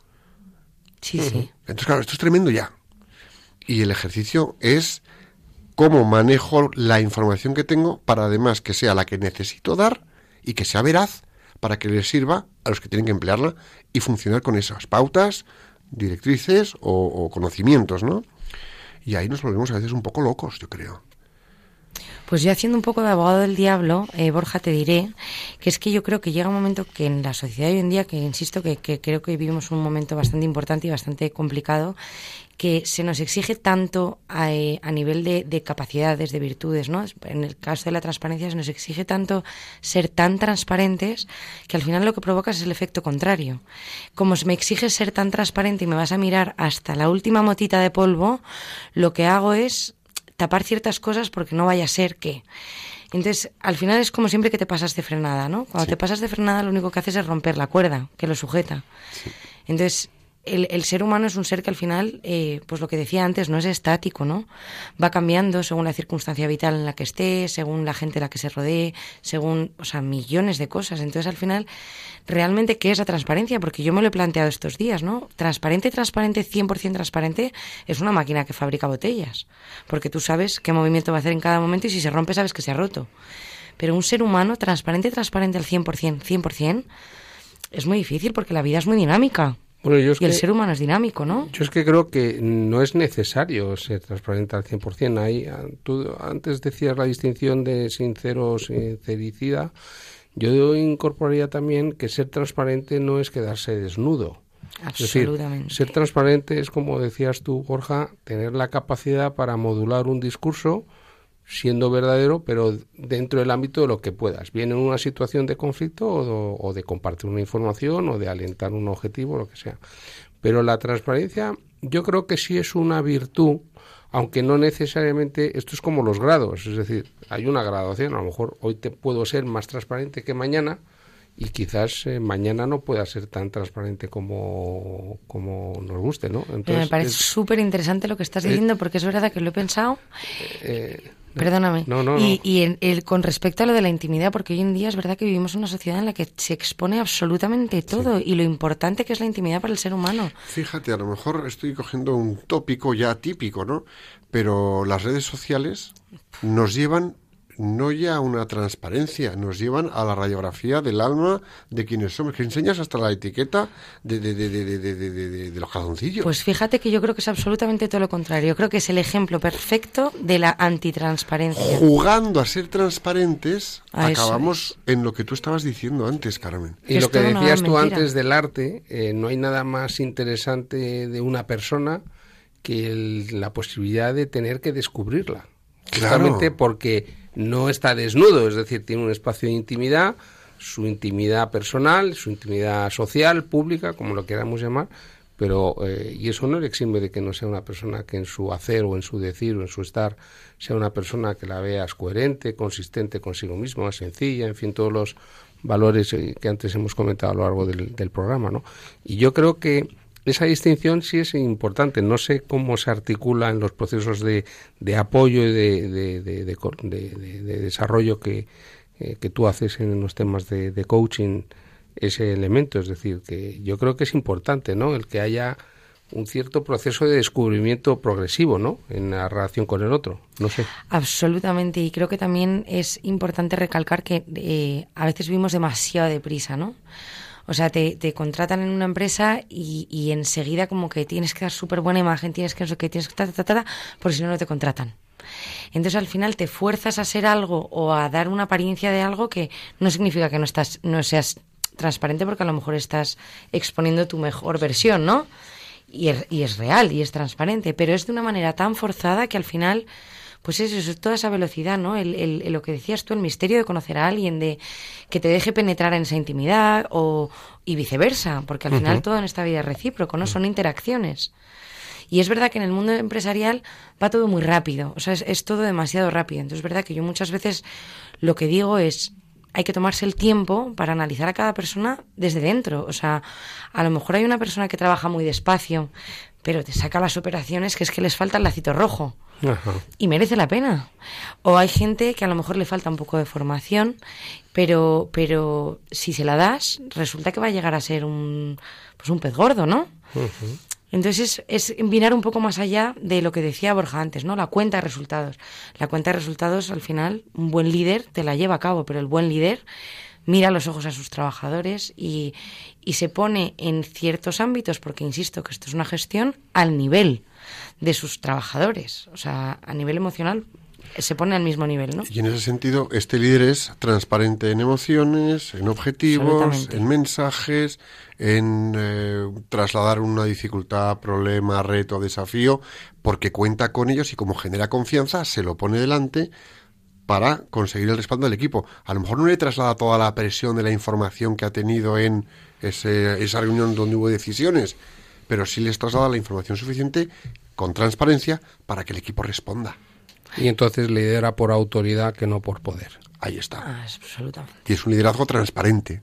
Sí, sí. Entonces, claro, esto es tremendo ya. Y el ejercicio es cómo manejo la información que tengo para además que sea la que necesito dar y que sea veraz para que les sirva a los que tienen que emplearla y funcionar con esas pautas, directrices o, o conocimientos, ¿no? Y ahí nos volvemos a veces un poco locos, yo creo. Pues yo haciendo un poco de abogado del diablo, eh, Borja, te diré que es que yo creo que llega un momento que en la sociedad hoy en día, que insisto que, que creo que vivimos un momento bastante importante y bastante complicado, que se nos exige tanto a, eh, a nivel de, de, capacidades, de virtudes, ¿no? En el caso de la transparencia se nos exige tanto ser tan transparentes que al final lo que provocas es el efecto contrario. Como me exiges ser tan transparente y me vas a mirar hasta la última motita de polvo, lo que hago es tapar ciertas cosas porque no vaya a ser que... Entonces, al final es como siempre que te pasas de frenada, ¿no? Cuando sí. te pasas de frenada, lo único que haces es romper la cuerda que lo sujeta. Sí. Entonces, el, el, ser humano es un ser que al final, eh, pues lo que decía antes, no es estático, ¿no? Va cambiando según la circunstancia vital en la que esté, según la gente a la que se rodee, según, o sea, millones de cosas. Entonces, al final, realmente, ¿qué es la transparencia? Porque yo me lo he planteado estos días, ¿no? Transparente, transparente, 100% transparente, es una máquina que fabrica botellas. Porque tú sabes qué movimiento va a hacer en cada momento y si se rompe, sabes que se ha roto. Pero un ser humano, transparente, transparente al 100%, 100%, es muy difícil porque la vida es muy dinámica. Bueno, yo es y el que, ser humano es dinámico, ¿no? Yo es que creo que no es necesario ser transparente al 100%. Ahí, tú antes decías la distinción de sincero, sincericida. Yo incorporaría también que ser transparente no es quedarse desnudo. Absolutamente. Es decir, ser transparente es, como decías tú, Borja, tener la capacidad para modular un discurso siendo verdadero, pero dentro del ámbito de lo que puedas, bien en una situación de conflicto o, o, de compartir una información o de alentar un objetivo, lo que sea. Pero la transparencia yo creo que sí es una virtud, aunque no necesariamente, esto es como los grados, es decir, hay una graduación, a lo mejor hoy te puedo ser más transparente que mañana, y quizás eh, mañana no pueda ser tan transparente como, como nos guste, ¿no? Entonces, me parece súper interesante lo que estás diciendo, eh, porque es verdad que lo he pensado. Eh, Perdóname. No, no, y, no. y en, el, con respecto a lo de la intimidad, porque hoy en día es verdad que vivimos una sociedad en la que se expone absolutamente todo sí. y lo importante que es la intimidad para el ser humano. Fíjate, a lo mejor estoy cogiendo un tópico ya típico, ¿no? Pero las redes sociales nos llevan no ya a una transparencia, nos llevan a la radiografía del alma de quienes somos, que enseñas hasta la etiqueta de, de, de, de, los calzoncillos. Pues fíjate que yo creo que es absolutamente todo lo contrario. Yo creo que es el ejemplo perfecto de la antitransparencia. Jugando a ser transparentes, A acabamos en lo que tú estabas diciendo antes, Carmen. Y Es lo que decías tú mentira. antes del arte, eh, no hay nada más interesante de una persona que el- la posibilidad de tener que descubrirla. Claro. Justamente porque no está desnudo, es decir, tiene un espacio de intimidad, su intimidad personal, su intimidad social, pública, como lo queramos llamar, pero eh, y eso no le exime de que no sea una persona que en su hacer o en su decir o en su estar sea una persona que la veas coherente, consistente consigo misma, sencilla, en fin, todos los valores eh, que antes hemos comentado a lo largo del, del programa, ¿no? Y yo creo que esa distinción sí es importante. No sé cómo se articula en los procesos de, de apoyo y de, de, de, desarrollo que, eh, que tú haces en los temas de, de coaching ese elemento. Es decir, que yo creo que es importante, ¿no? El que haya un cierto proceso de descubrimiento progresivo, ¿no? En la relación con el otro. No sé. Absolutamente, y creo que también es importante recalcar que eh, a veces vivimos demasiado deprisa, ¿no? O sea, te, te contratan en una empresa y, y enseguida como que tienes que dar súper buena imagen, tienes que no sé tienes que ta, ta, ta, porque si no, no te contratan. Entonces al final te fuerzas a ser algo o a dar una apariencia de algo que no significa que no estás, no seas transparente porque a lo mejor estás exponiendo tu mejor versión, ¿no? Y es, y es real y es transparente, pero es de una manera tan forzada que al final, pues eso, eso, toda esa velocidad, ¿no? El, el- el- lo que decías tú, el misterio de conocer a alguien, de que te deje penetrar en esa intimidad o, y viceversa, porque al final todo en esta vida es recíproco, ¿no? Son interacciones. Y es verdad que en el mundo empresarial va todo muy rápido, o sea, es, es todo demasiado rápido. Entonces es verdad que yo muchas veces lo que digo es, hay que tomarse el tiempo para analizar a cada persona desde dentro. O sea, a lo mejor hay una persona que trabaja muy despacio, pero te saca las operaciones que es que les falta el lacito rojo Ajá. y merece la pena. O hay gente que a lo mejor le falta un poco de formación, pero, pero si se la das, resulta que va a llegar a ser un, pues un pez gordo, ¿no? Entonces es, es mirar un poco más allá de lo que decía Borja antes, ¿no? La cuenta de resultados. La cuenta de resultados, al final, un buen líder te la lleva a cabo, pero el buen líder mira a los ojos a sus trabajadores y, y se pone en ciertos ámbitos, porque insisto que esto es una gestión al nivel de sus trabajadores. O sea, a nivel emocional, se pone al mismo nivel, ¿no? Y en ese sentido, este líder es transparente en emociones, en objetivos, en mensajes, en eh, trasladar una dificultad, problema, reto, desafío, porque cuenta con ellos y como genera confianza, se lo pone delante para conseguir el respaldo del equipo. A lo mejor no le traslada toda la presión de la información que ha tenido en ese- esa reunión donde hubo decisiones, pero sí les traslada la información suficiente con transparencia para que el equipo responda. Y entonces lidera por autoridad que no por poder. Ahí está. Ah, es absolutamente. Y es un liderazgo transparente.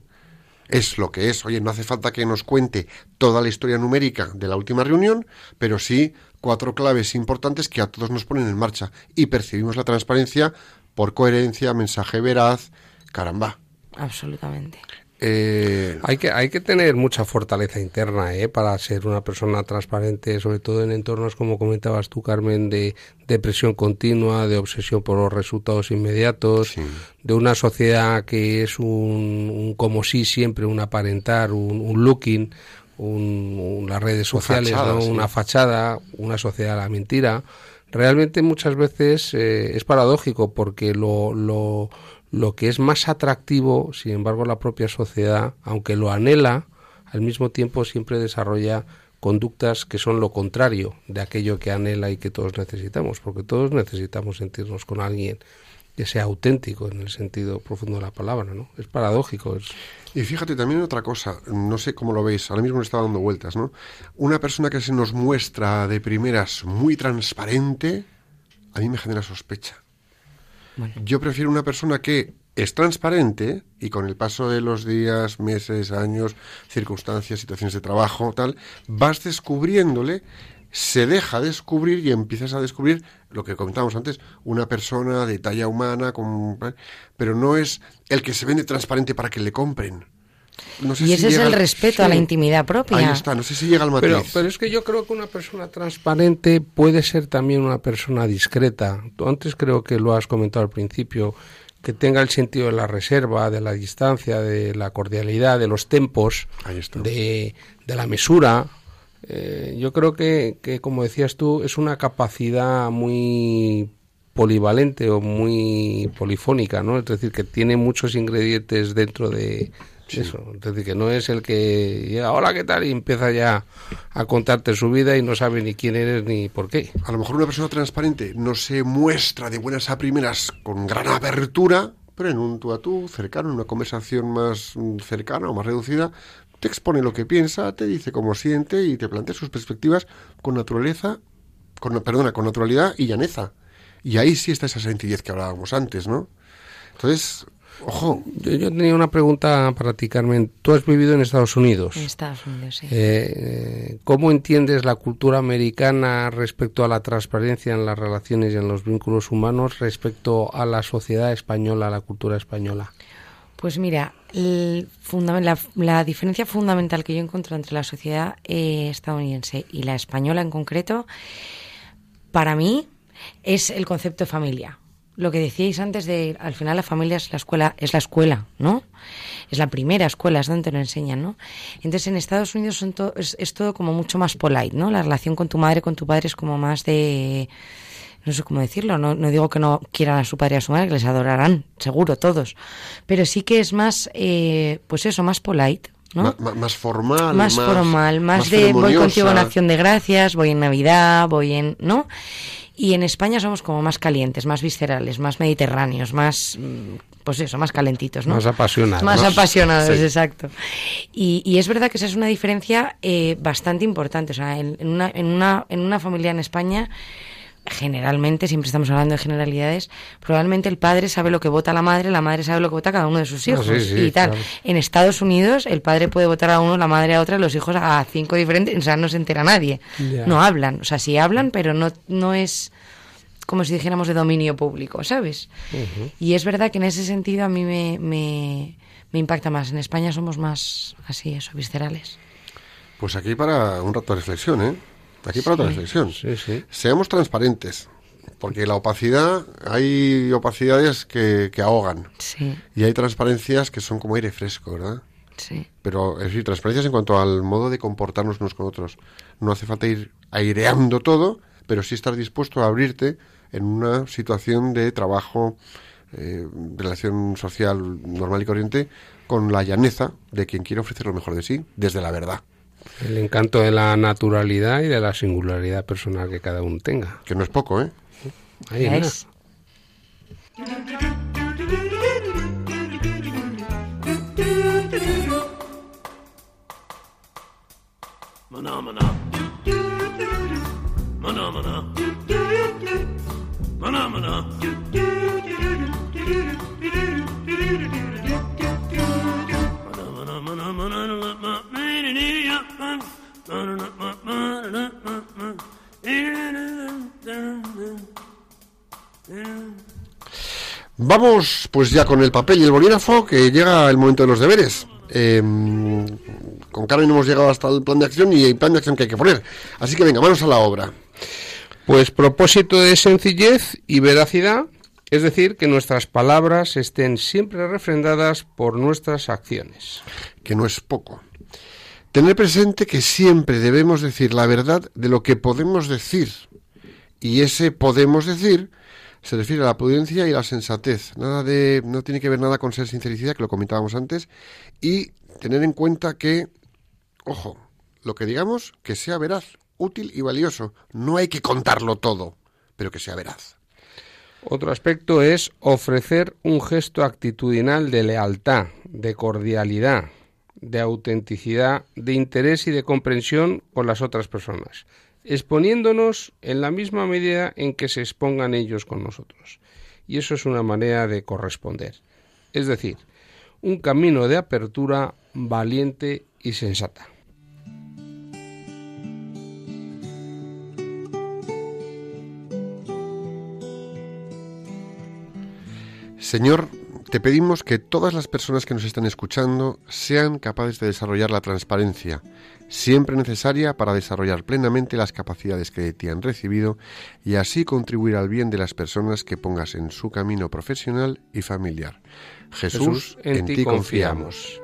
Es lo que es. Oye, no hace falta que nos cuente toda la historia numérica de la última reunión, pero sí cuatro claves importantes que a todos nos ponen en marcha. Y percibimos la transparencia por coherencia, mensaje veraz. Caramba. Absolutamente. Eh, Hay que, hay que tener mucha fortaleza interna ¿eh? para ser una persona transparente, sobre todo en entornos, como comentabas tú, Carmen, de, de presión continua, de obsesión por los resultados inmediatos, Sí. de una sociedad que es un, un como sí siempre, un aparentar, un, un looking, un, un- las redes sociales, fachada, ¿no? sí. una fachada, una sociedad de la mentira. Realmente muchas veces eh, es paradójico porque lo, lo, lo que es más atractivo, sin embargo, la propia sociedad, aunque lo anhela, al mismo tiempo siempre desarrolla conductas que son lo contrario de aquello que anhela y que todos necesitamos, porque todos necesitamos sentirnos con alguien que sea auténtico en el sentido profundo de la palabra, ¿no? Es paradójico, es Y fíjate también otra cosa, no sé cómo lo veis, ahora mismo le está dando vueltas, ¿no? Una persona que se nos muestra de primeras muy transparente, a mí me genera sospecha. Bueno. Yo prefiero una persona que es transparente y con el paso de los días, meses, años, circunstancias, situaciones de trabajo, tal, vas descubriéndole, se deja descubrir y empiezas a descubrir lo que comentábamos antes, una persona de talla humana, con, pero no es el que se vende transparente para que le compren. No sé Y si ese es llega el al- respeto a la intimidad propia. Ahí está, no sé si llega al matiz. Pero, pero es que yo creo que una persona transparente puede ser también una persona discreta. Tú antes creo que lo has comentado al principio, que tenga el sentido de la reserva, de la distancia, de la cordialidad, de los tempos, Ahí está. de, de la mesura. Eh, yo creo que, que, como decías tú, es una capacidad muy polivalente o muy polifónica, ¿no? Es decir, que tiene muchos ingredientes dentro de eso. Es decir, que no es el que llega, hola, ¿qué tal? Y empieza ya a contarte su vida y no sabe ni quién eres ni por qué. A lo mejor una persona transparente no se muestra de buenas a primeras con gran apertura, pero en un tú a tú, cercano, en una conversación más mm, cercana o más reducida, te expone lo que piensa, te dice cómo siente y te plantea sus perspectivas con naturaleza, con, perdona, con naturalidad y llaneza. Y ahí sí está esa sencillez que hablábamos antes, ¿no? Entonces, ojo, Yo, yo tenía una pregunta para ti, Carmen. Tú has vivido en Estados Unidos. En Estados Unidos, sí. Eh, ¿Cómo entiendes la cultura americana respecto a la transparencia en las relaciones y en los vínculos humanos respecto a la sociedad española, a la cultura española? Pues mira, el la, la diferencia fundamental que yo encuentro entre la sociedad eh, estadounidense y la española en concreto, para mí, es el concepto de familia. Lo que decíais antes de, al final la familia es la escuela, es la escuela, ¿no? Es la primera escuela, es donde te lo enseñan, ¿no? Entonces en Estados Unidos son es, es todo como mucho más polite, ¿no? La relación con tu madre, con tu padre es como más de, no sé cómo decirlo, no, no digo que no quieran a su padre y a su madre, que les adorarán, seguro, todos. Pero sí que es más, eh, pues eso, más polite, ¿no? más formal, más, formal, más, de voy contigo en acción de gracias, voy en Navidad, voy en, ¿no? Y en España somos como más calientes, más viscerales, más mediterráneos, más, mm, pues eso, más calentitos, ¿no? Más apasionados. Más ¿no? apasionados, Sí. exacto. Y, y es verdad que esa es una diferencia eh, bastante importante. O sea, en, en una, en, una, en una familia en España, generalmente, siempre estamos hablando de generalidades, probablemente el padre sabe lo que vota la madre, la madre sabe lo que vota cada uno de sus Ah, hijos sí, sí, y tal. claro. En Estados Unidos, el padre puede votar a uno, la madre a otra, los hijos a cinco diferentes, o sea, no se entera nadie. No hablan, o sea, sí hablan, pero no, no es como si dijéramos de dominio público, ¿sabes? Y es verdad que en ese sentido a mí me, me, me impacta más. En España somos más así, eso, viscerales. Pues aquí para un rato de reflexión, ¿eh? Aquí para otra reflexión. Sí, sí. Seamos transparentes, porque la opacidad, hay opacidades que, que ahogan Sí, y hay transparencias que son como aire fresco, ¿verdad? sí. Pero, es decir, transparencias en cuanto al modo de comportarnos unos con otros. No hace falta ir aireando todo, pero sí estar dispuesto a abrirte en una situación de trabajo, eh, relación social normal y corriente, con la llaneza de quien quiere ofrecer lo mejor de sí, desde la verdad. El encanto de la naturalidad y de la singularidad personal que cada uno tenga. Que no es poco, ¿eh? Ahí es. Vamos pues ya con el papel y el bolígrafo, que llega el momento de los deberes. Eh, con Carmen hemos llegado hasta el plan de acción y el plan de acción que hay que poner. Así que venga, manos a la obra. Pues propósito de sencillez y veracidad, es decir, que nuestras palabras estén siempre refrendadas por nuestras acciones. que no es poco. Tener presente que siempre debemos decir la verdad de lo que podemos decir. Y ese podemos decir se refiere a la prudencia y la sensatez. Nada de, no tiene que ver nada con ser sinceridad, que lo comentábamos antes. Y tener en cuenta que, ojo, lo que digamos, que sea veraz, útil y valioso. No hay que contarlo todo, pero que sea veraz. Otro aspecto es ofrecer un gesto actitudinal de lealtad, de cordialidad, de autenticidad, de interés y de comprensión con las otras personas, exponiéndonos en la misma medida en que se expongan ellos con nosotros. Y eso es una manera de corresponder. Es decir, un camino de apertura valiente y sensata. Señor, te pedimos que todas las personas que nos están escuchando sean capaces de desarrollar la transparencia, siempre necesaria para desarrollar plenamente las capacidades que de ti han recibido y así contribuir al bien de las personas que pongas en su camino profesional y familiar. Jesús, en, ti confiamos.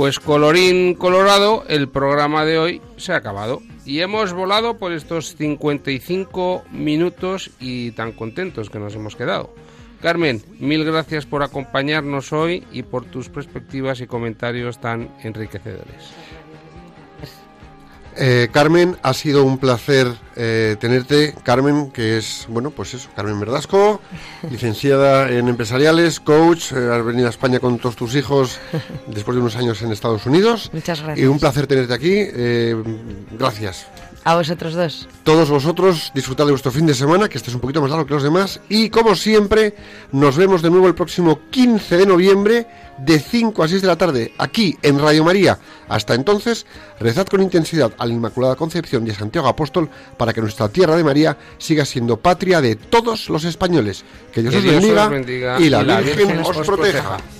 Pues colorín colorado, el programa de hoy se ha acabado. Y hemos volado por estos 55 minutos y tan contentos que nos hemos quedado. Carmen, mil gracias por acompañarnos hoy y por tus perspectivas y comentarios tan enriquecedores. Eh, Carmen, ha sido un placer eh, tenerte. Carmen, que es, bueno, pues eso, Carmen Verdasco, (laughs) licenciada en empresariales, coach, eh, has venido a España con todos tus hijos (laughs) después de unos años en Estados Unidos. Muchas Y gracias. un placer tenerte aquí. eh, gracias. A vosotros dos. Todos vosotros disfrutad de vuestro fin de semana, que este es un poquito más largo que los demás. Y como siempre, nos vemos de nuevo el próximo 15 de noviembre, de 5 a 6 de la tarde, aquí en Radio María. Hasta entonces, rezad con intensidad a la Inmaculada Concepción y a Santiago Apóstol para que nuestra tierra de María siga siendo patria de todos los españoles. Que Dios, Que os, Dios os bendiga bendiga y la, y la Virgen, Virgen os os proteja. proteja.